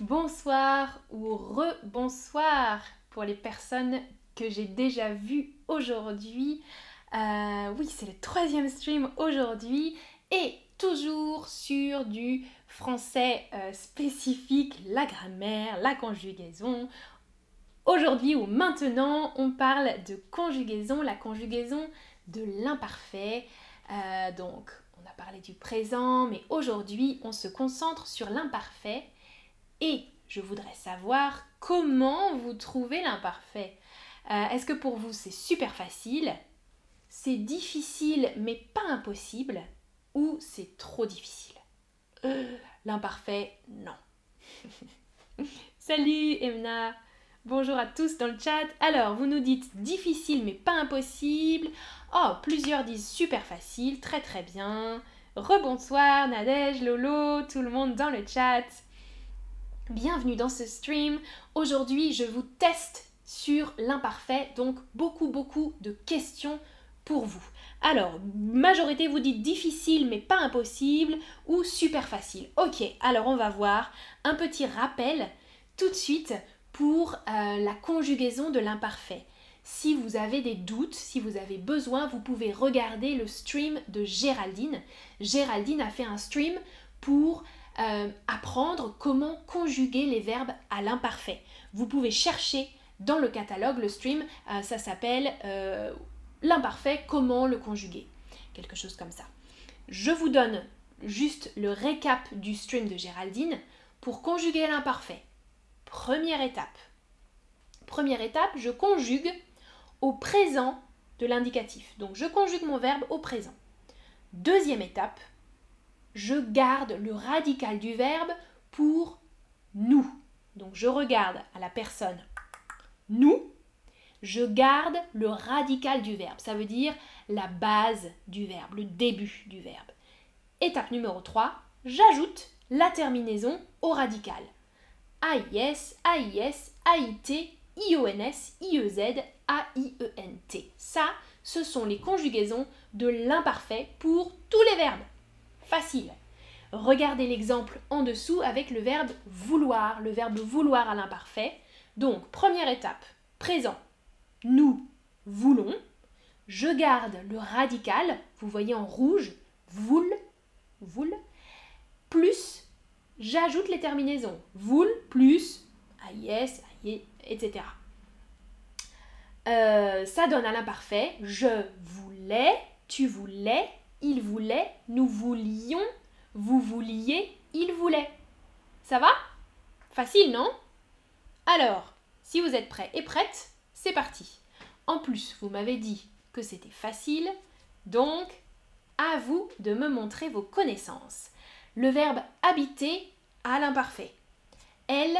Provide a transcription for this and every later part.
bonsoir ou re-bonsoir pour les personnes que j'ai déjà vues aujourd'hui. Euh, oui, c'est le troisième stream aujourd'hui et toujours sur du français euh, spécifique, la grammaire, la conjugaison. Aujourd'hui ou maintenant, on parle de conjugaison, la conjugaison de l'imparfait. Euh, donc, on a parlé du présent, mais aujourd'hui, on se concentre sur l'imparfait et je voudrais savoir comment vous trouvez l'imparfait. Euh, est-ce que pour vous c'est super facile, c'est difficile mais pas impossible, ou c'est trop difficile? Euh, L'imparfait, non. Salut Emna Bonjour à tous dans le chat. Alors, vous nous dites difficile mais pas impossible. Oh, plusieurs disent super facile, très très bien. Rebonsoir Nadège, Lolo, tout le monde dans le chat. Bienvenue dans ce stream. Aujourd'hui, je vous teste sur l'imparfait, donc beaucoup beaucoup de questions pour vous. Alors, majorité vous dites difficile mais pas impossible ou super facile. Ok, alors on va voir un petit rappel tout de suite pour euh, la conjugaison de l'imparfait. Si vous avez des doutes, si vous avez besoin, vous pouvez regarder le stream de Géraldine. Géraldine a fait un stream pour euh, apprendre comment conjuguer les verbes à l'imparfait. Vous pouvez chercher dans le catalogue, le stream, euh, ça s'appelle euh, l'imparfait, comment le conjuguer. Quelque chose comme ça. Je vous donne juste le récap du stream de Géraldine pour conjuguer l'imparfait. Première étape. Première étape, je conjugue au présent de l'indicatif. Donc je conjugue mon verbe au présent. Deuxième étape, je garde le radical du verbe pour nous. Donc je regarde à la personne nous, je garde le radical du verbe. Ça veut dire la base du verbe, le début du verbe. Étape numéro 3, j'ajoute la terminaison au radical. AIS, AIS, AIT, IONS, IEZ, AIENT. Ça, ce sont les conjugaisons de l'imparfait pour tous les verbes. Facile. Regardez l'exemple en dessous avec le verbe vouloir, le verbe vouloir à l'imparfait. Donc, première étape, présent. Nous voulons. Je garde le radical, vous voyez en rouge, voul, voul, plus j'ajoute les terminaisons. Voul plus AIS, AIE, etc. Ça donne à l'imparfait je voulais, tu voulais, il voulait, nous voulions, vous vouliez, il voulait. Ça va? Facile, non? Alors, si vous êtes prêts et prêtes, c'est parti. En plus, vous m'avez dit que c'était facile, donc à vous de me montrer vos connaissances. Le verbe habiter à l'imparfait. Elle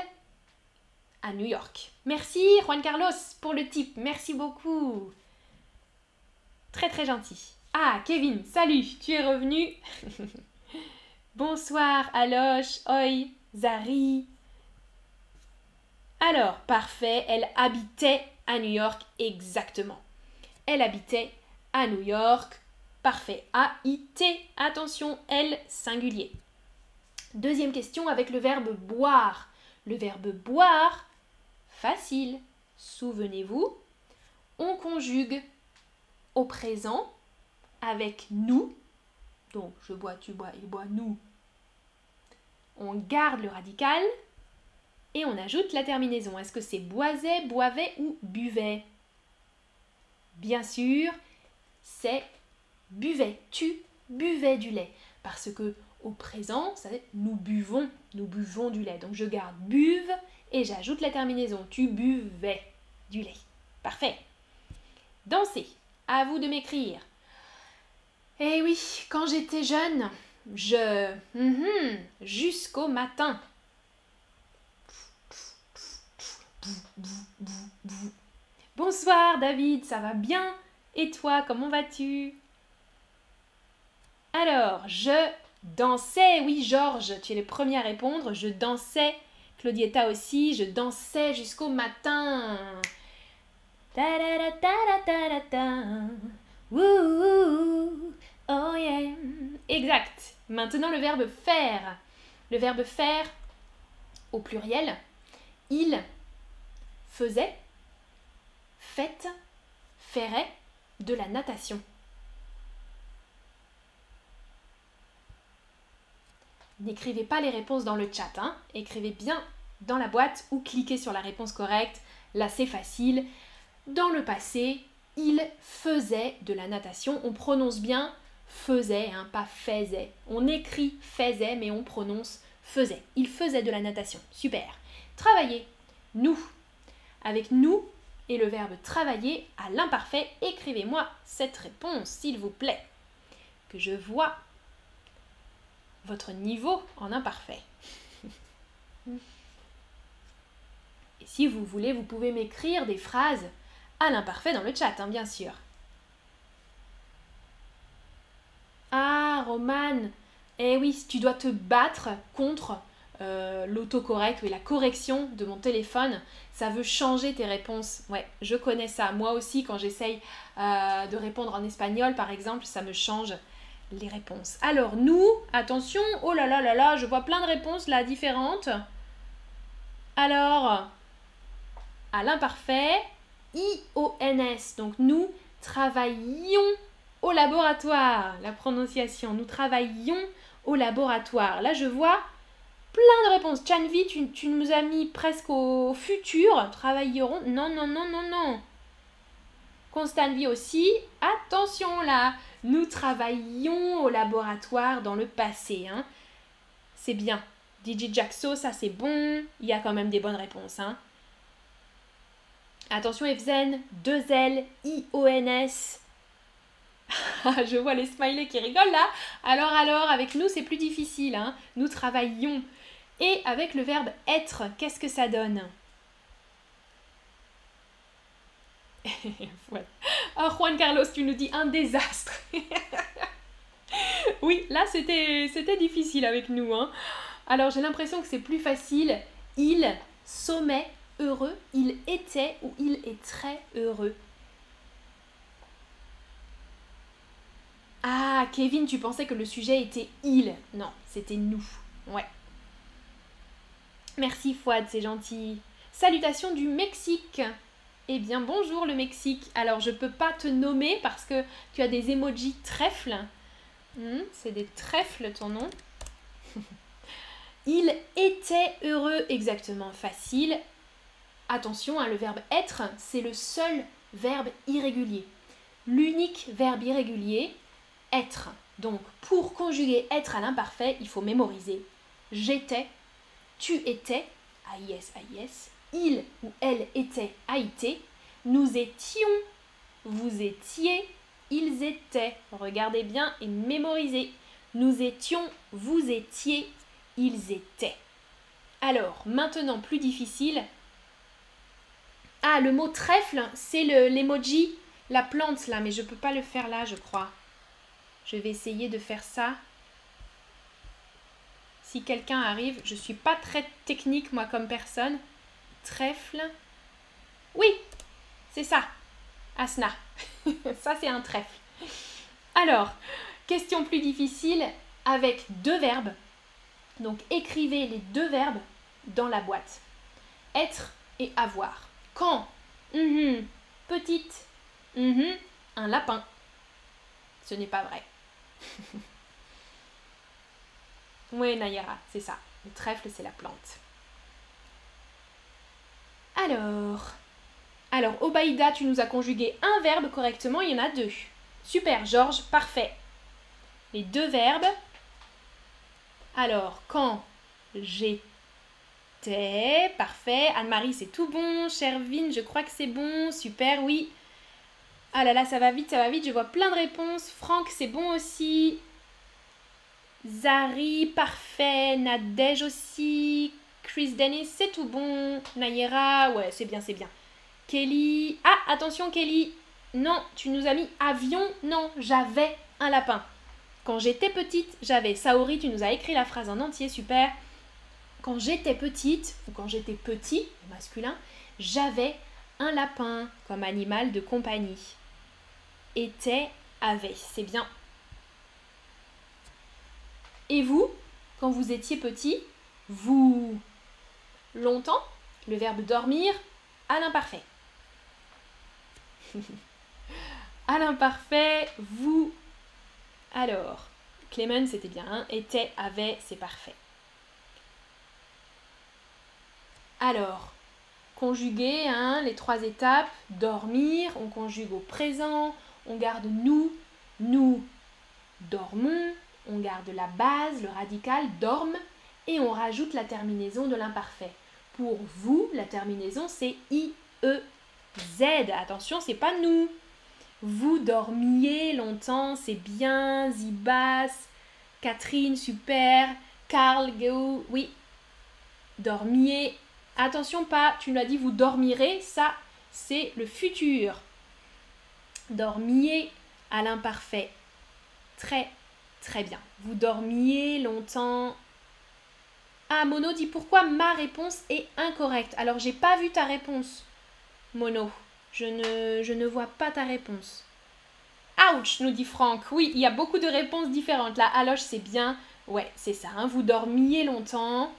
à New York. Merci Juan Carlos pour le tip, merci beaucoup. Très très gentil. Ah, Kevin, salut, tu es revenu. Bonsoir, Aloche, Oi, Zari. Alors, parfait, elle habitait à New York exactement. Elle habitait à New York. Parfait. A-I-T. Attention, elle singulier. Deuxième question avec le verbe boire. Le verbe boire, facile. Souvenez-vous, on conjugue au présent avec nous. Donc, je bois, tu bois, il boit, nous. On garde le radical et on ajoute la terminaison. Est-ce que c'est boisait, boivait ou buvait? Bien sûr, c'est buvait. Tu buvais du lait. Parce que au présent, ça nous buvons, nous buvons du lait. Donc je garde buve et j'ajoute la terminaison. Tu buvais du lait. Parfait. Danser. À vous de m'écrire. Eh oui, quand j'étais jeune, je... Mhm, jusqu'au matin. Bonsoir David, ça va bien? Et toi, comment vas-tu? Alors, je dansais, oui Georges, tu es le premier à répondre, je dansais, Claudietta aussi, je dansais jusqu'au matin. Exact. Maintenant le verbe faire. Le verbe faire au pluriel. Il faisait, faites, ferait de la natation. N'écrivez pas les réponses dans le chat, hein. écrivez bien dans la boîte ou cliquez sur la réponse correcte. Là, c'est facile. Dans le passé, il faisait de la natation. On prononce bien faisait, hein, pas faisait. On écrit faisait, mais on prononce faisait. Il faisait de la natation. Super. Travailler. Nous. Avec nous et le verbe travailler à l'imparfait, écrivez-moi cette réponse, s'il vous plaît. Que je vois votre niveau en imparfait. Et si vous voulez, vous pouvez m'écrire des phrases à l'imparfait dans le chat, hein, bien sûr. Ah, Romane, eh oui, tu dois te battre contre euh, l'autocorrect et la correction de mon téléphone. Ça veut changer tes réponses. Ouais, je connais ça. Moi aussi, quand j'essaye euh, de répondre en espagnol, par exemple, ça me change les réponses. Alors, nous, attention, oh là là là là, je vois plein de réponses là différentes. Alors, à l'imparfait, I-O-N-S. Donc, nous travaillions au laboratoire. La prononciation, nous travaillions au laboratoire. Là, je vois plein de réponses. Chanvi, tu, nous as mis presque au futur. Travailleront. Non, non, non, non, non. Constanvi aussi. Attention là. Nous travaillions au laboratoire dans le passé. Hein. C'est bien. DJ Jackso, ça c'est bon. Il y a quand même des bonnes réponses. Hein. Attention Evzen, deux L, I-O-N-S. je vois les smileys qui rigolent là. Alors, alors, avec nous, c'est plus difficile. Hein. Nous travaillons. Et avec le verbe être, qu'est-ce que ça donne? Oh, Juan Carlos, tu nous dis un désastre. oui, là, c'était, difficile avec nous. Hein. Alors, j'ai l'impression que c'est plus facile. Il sommet heureux, il était ou il est très heureux. Ah, Kevin, tu pensais que le sujet était il. Non, c'était nous. Ouais. Merci Fouad, c'est gentil. Salutations du Mexique. Eh bien, bonjour le Mexique. Alors, je peux pas te nommer parce que tu as des emojis trèfles. Hmm, c'est des trèfles ton nom. Il était heureux, exactement facile. Attention, hein, le verbe être, c'est le seul verbe irrégulier. L'unique verbe irrégulier, être. Donc, pour conjuguer être à l'imparfait, il faut mémoriser j'étais, tu étais, AIS, AIS, il ou elle était, AIT, nous étions, vous étiez, ils étaient. Regardez bien et mémorisez. Nous étions, vous étiez, ils étaient. Alors, maintenant plus difficile. Ah, le mot trèfle, c'est l'emoji, la plante là, mais je ne peux pas le faire là, je crois. Je vais essayer de faire ça. Si quelqu'un arrive, je suis pas très technique moi comme personne. Trèfle. Oui, c'est ça. Asna. ça c'est un trèfle. Alors, question plus difficile avec deux verbes. Donc écrivez les deux verbes dans la boîte. Être et avoir. Quand? Mhm. Petite? Mhm. Un lapin. Ce n'est pas vrai. oui, Nayara, c'est ça. Le trèfle, c'est la plante. Alors, alors, Obaïda, tu nous as conjugué un verbe correctement, il y en a deux. Super, Georges, parfait. Les deux verbes. Alors, quand j'étais, parfait. Anne-Marie, c'est tout bon. Chervine, je crois que c'est bon. Super, oui. Ah là là, ça va vite, ça va vite. Je vois plein de réponses. Franck, c'est bon aussi. Zari, parfait. Nadège aussi. Chris Dennis, c'est tout bon. Nayera, ouais, c'est bien, c'est bien. Kelly. Ah, attention, Kelly. Non, tu nous as mis avion. Non, j'avais un lapin. Quand j'étais petite, j'avais. Saori, tu nous as écrit la phrase en entier, super. Quand j'étais petite, ou quand j'étais petit, masculin, j'avais un lapin comme animal de compagnie était, avait. C'est bien. Et vous, quand vous étiez petit, vous longtemps. Le verbe dormir à l'imparfait. à l'imparfait, vous. Alors, Clément, c'était bien. Hein. Était, avait, c'est parfait. Alors, conjuguer hein, les trois étapes. Dormir, on conjugue au présent, on garde nous, nous dormons, on garde la base, le radical, dorme, et on rajoute la terminaison de l'imparfait. Pour vous, la terminaison c'est I, E, Z. Attention, c'est pas nous. Vous dormiez longtemps, c'est bien. Zibas, Catherine, super. Karl, oui. Dormiez. Attention, pas, tu l'as dit, vous dormirez. Ça, c'est le futur. Dormiez à l'imparfait. Très, très bien. Vous dormiez longtemps. Ah, Mono dit pourquoi ma réponse est incorrecte? Alors, j'ai pas vu ta réponse. Mono. Je ne, je ne vois pas ta réponse. Ouch, nous dit Franck. Oui, il y a beaucoup de réponses différentes. Là, alors c'est bien. Ouais, c'est ça. Hein. Vous dormiez longtemps.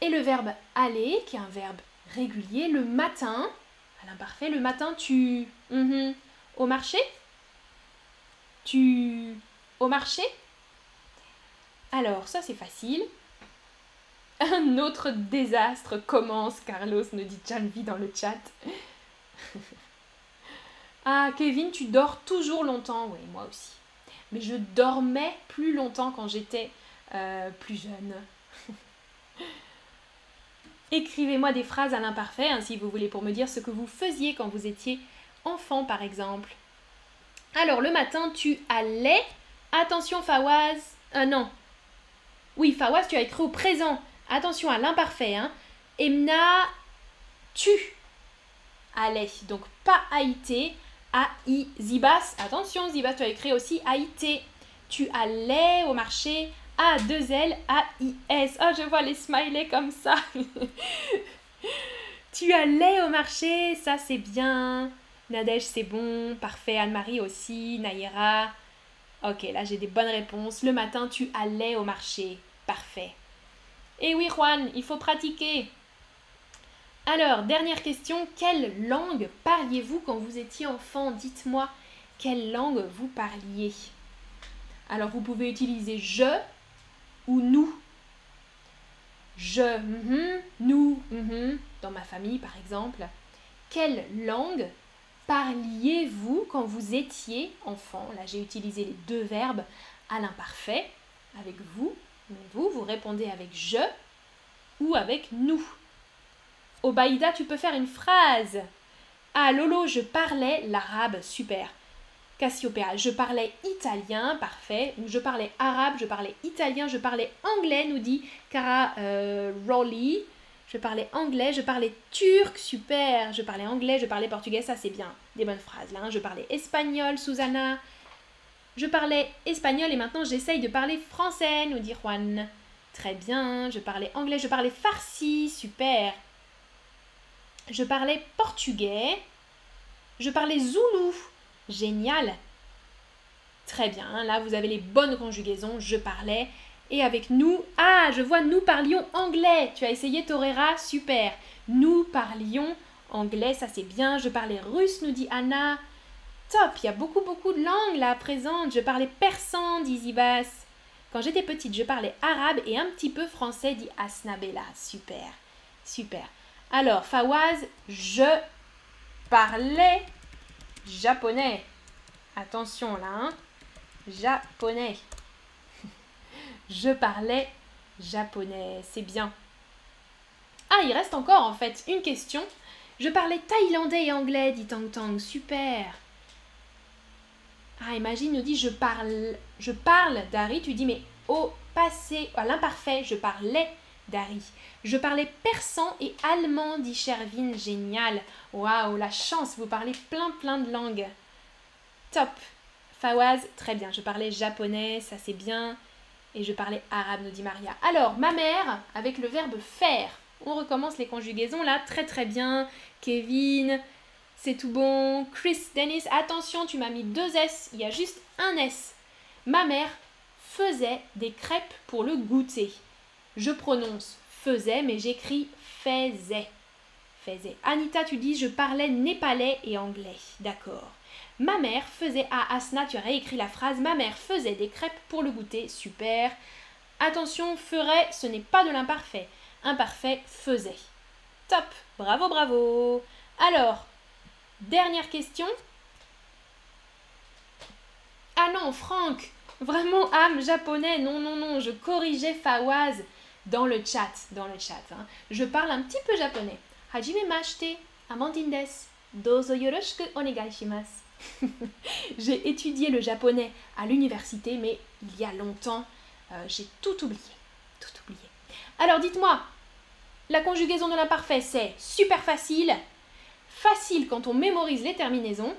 Et le verbe aller, qui est un verbe régulier, le matin. À l'imparfait, le matin, tu. Mhm. Au marché? Tu. Au marché? Alors, ça c'est facile. Un autre désastre commence, Carlos nous dit Janvi dans le chat. ah, Kevin, tu dors toujours longtemps. Oui, moi aussi. Mais je dormais plus longtemps quand j'étais euh, plus jeune. Écrivez-moi des phrases à l'imparfait, hein, si vous voulez, pour me dire ce que vous faisiez quand vous étiez enfant, par exemple. Alors, le matin, tu allais. Attention, Fawaz. Euh, non. Oui, Fawaz, tu as écrit au présent. Attention à l'imparfait. Hein. Emna, tu allais. Donc pas Haïté, A-I, Zibas. Attention, Zibas, tu as écrit aussi Haïté. Tu allais au marché, A, 2 L, A-I-S. Oh, je vois les smileys comme ça. tu allais au marché, ça c'est bien. Nadège, c'est bon. Parfait. Anne-Marie aussi. Naïra. Ok, là j'ai des bonnes réponses. Le matin, tu allais au marché. Parfait. Eh oui, Juan, il faut pratiquer. Alors, dernière question, quelle langue parliez-vous quand vous étiez enfant? Dites-moi, quelle langue vous parliez? Alors, vous pouvez utiliser je ou nous. Je, mhm, nous, mhm, dans ma famille par exemple. Quelle langue parliez-vous quand vous étiez enfant? Là, j'ai utilisé les deux verbes à l'imparfait avec vous. Mais vous, vous répondez avec je ou avec nous. Obaïda, tu peux faire une phrase. Ah, Lolo, je parlais l'arabe, super. Cassiopéa, je parlais italien, parfait. Je parlais arabe, je parlais italien, je parlais anglais, nous dit Cara euh. Je parlais anglais, je parlais turc, super. Je parlais anglais, je parlais portugais, ça c'est bien. Des bonnes phrases là. Hein. Je parlais espagnol, Susanna. Je parlais espagnol et maintenant j'essaye de parler français, nous dit Juan. Très bien, je parlais anglais, je parlais farsi, super. Je parlais portugais. Je parlais zoulou, génial. Très bien, là vous avez les bonnes conjugaisons, je parlais. Et avec nous, ah, je vois nous parlions anglais. Tu as essayé Torera, super. Nous parlions anglais, ça c'est bien. Je parlais russe, nous dit Anna. Top, il y a beaucoup beaucoup de langues là présentes. Je parlais persan, dit Zibas. Quand j'étais petite, je parlais arabe et un petit peu français, dit Asnabella. Super, super. Alors, Fawaz, je parlais japonais. Attention là, hein. Japonais. Je parlais japonais, c'est bien. Ah, il reste encore en fait une question. Je parlais thaïlandais et anglais, dit Tang Tang. Super. Ah, imagine, nous dit je parle, je parle d'Harry. Tu dis mais au passé, à l'imparfait, je parlais d'Harry. Je parlais persan et allemand, dit Chervin. Génial. Waouh, la chance, vous parlez plein plein de langues. Top. Fawaz, très bien. Je parlais japonais, ça c'est bien. Et je parlais arabe, nous dit Maria. Alors, ma mère, avec le verbe faire. On recommence les conjugaisons là, très très bien. Kevin, c'est tout bon. Chris Dennis, attention, tu m'as mis deux S, il y a juste un S. Ma mère faisait des crêpes pour le goûter. Je prononce faisait, mais j'écris faisait. Faisait. Anita, tu dis je parlais népalais et anglais. D'accord. Ma mère faisait à Asna, tu as réécrit la phrase Ma mère faisait des crêpes pour le goûter. Super. Attention, ferait, ce n'est pas de l'imparfait. Imparfait, faisait. Top. Bravo, bravo. Alors, dernière question. Ah non, Franck, vraiment âme japonais, non, non, non, je corrigeais Fawaz dans le chat, dans le chat. Hein. Je parle un petit peu japonais. Hajime mashite, Amandine des. Dozo yoroshiku onegai J'ai étudié le japonais à l'université, mais il y a longtemps, euh, j'ai tout oublié. Tout oublié. Alors dites-moi, la conjugaison de l'imparfait, c'est super facile, facile quand on mémorise les terminaisons,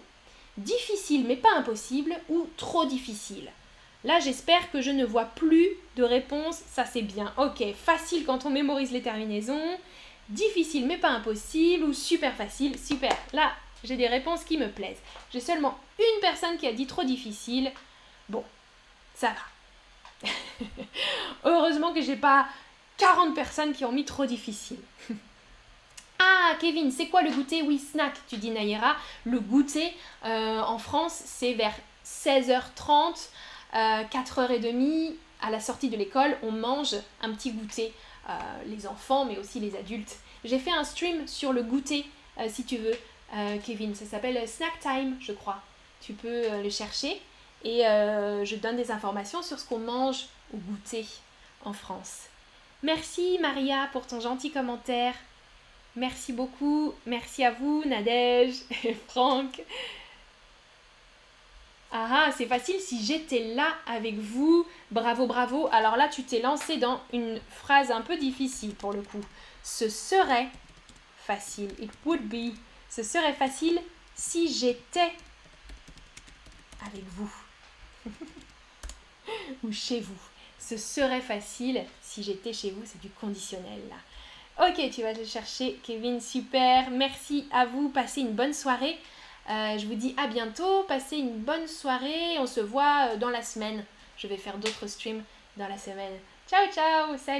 difficile mais pas impossible, ou trop difficile? Là, j'espère que je ne vois plus de réponse, ça c'est bien. Ok, facile quand on mémorise les terminaisons, difficile mais pas impossible, ou super facile, super. Là, j'ai des réponses qui me plaisent. J'ai seulement une personne qui a dit trop difficile. Bon, ça va. Heureusement que j'ai pas 40 personnes qui ont mis trop difficile. ah, Kevin, c'est quoi le goûter? Oui, snack, tu dis Naïra. Le goûter euh, en France, c'est vers 16h30, 4h30. Euh, à la sortie de l'école, on mange un petit goûter. Euh, les enfants, mais aussi les adultes. J'ai fait un stream sur le goûter, si tu veux, Kevin. Ça s'appelle Snack Time, je crois. Tu peux le chercher. Et je donne des informations sur ce qu'on mange au goûter en France. Merci Maria pour ton gentil commentaire. Merci beaucoup. Merci à vous, Nadège et Franck. Ah, ah, c'est facile si j'étais là avec vous. Bravo, bravo. Alors là, tu t'es lancé dans une phrase un peu difficile pour le coup. Ce serait facile. It would be. Ce serait facile si j'étais avec vous. Ou chez vous. Ce serait facile si j'étais chez vous, c'est du conditionnel là. Ok, tu vas le chercher, Kevin, super. Merci à vous, passez une bonne soirée. Euh, je vous dis à bientôt, passez une bonne soirée. On se voit euh, dans la semaine. Je vais faire d'autres streams dans la semaine. Ciao, ciao, salut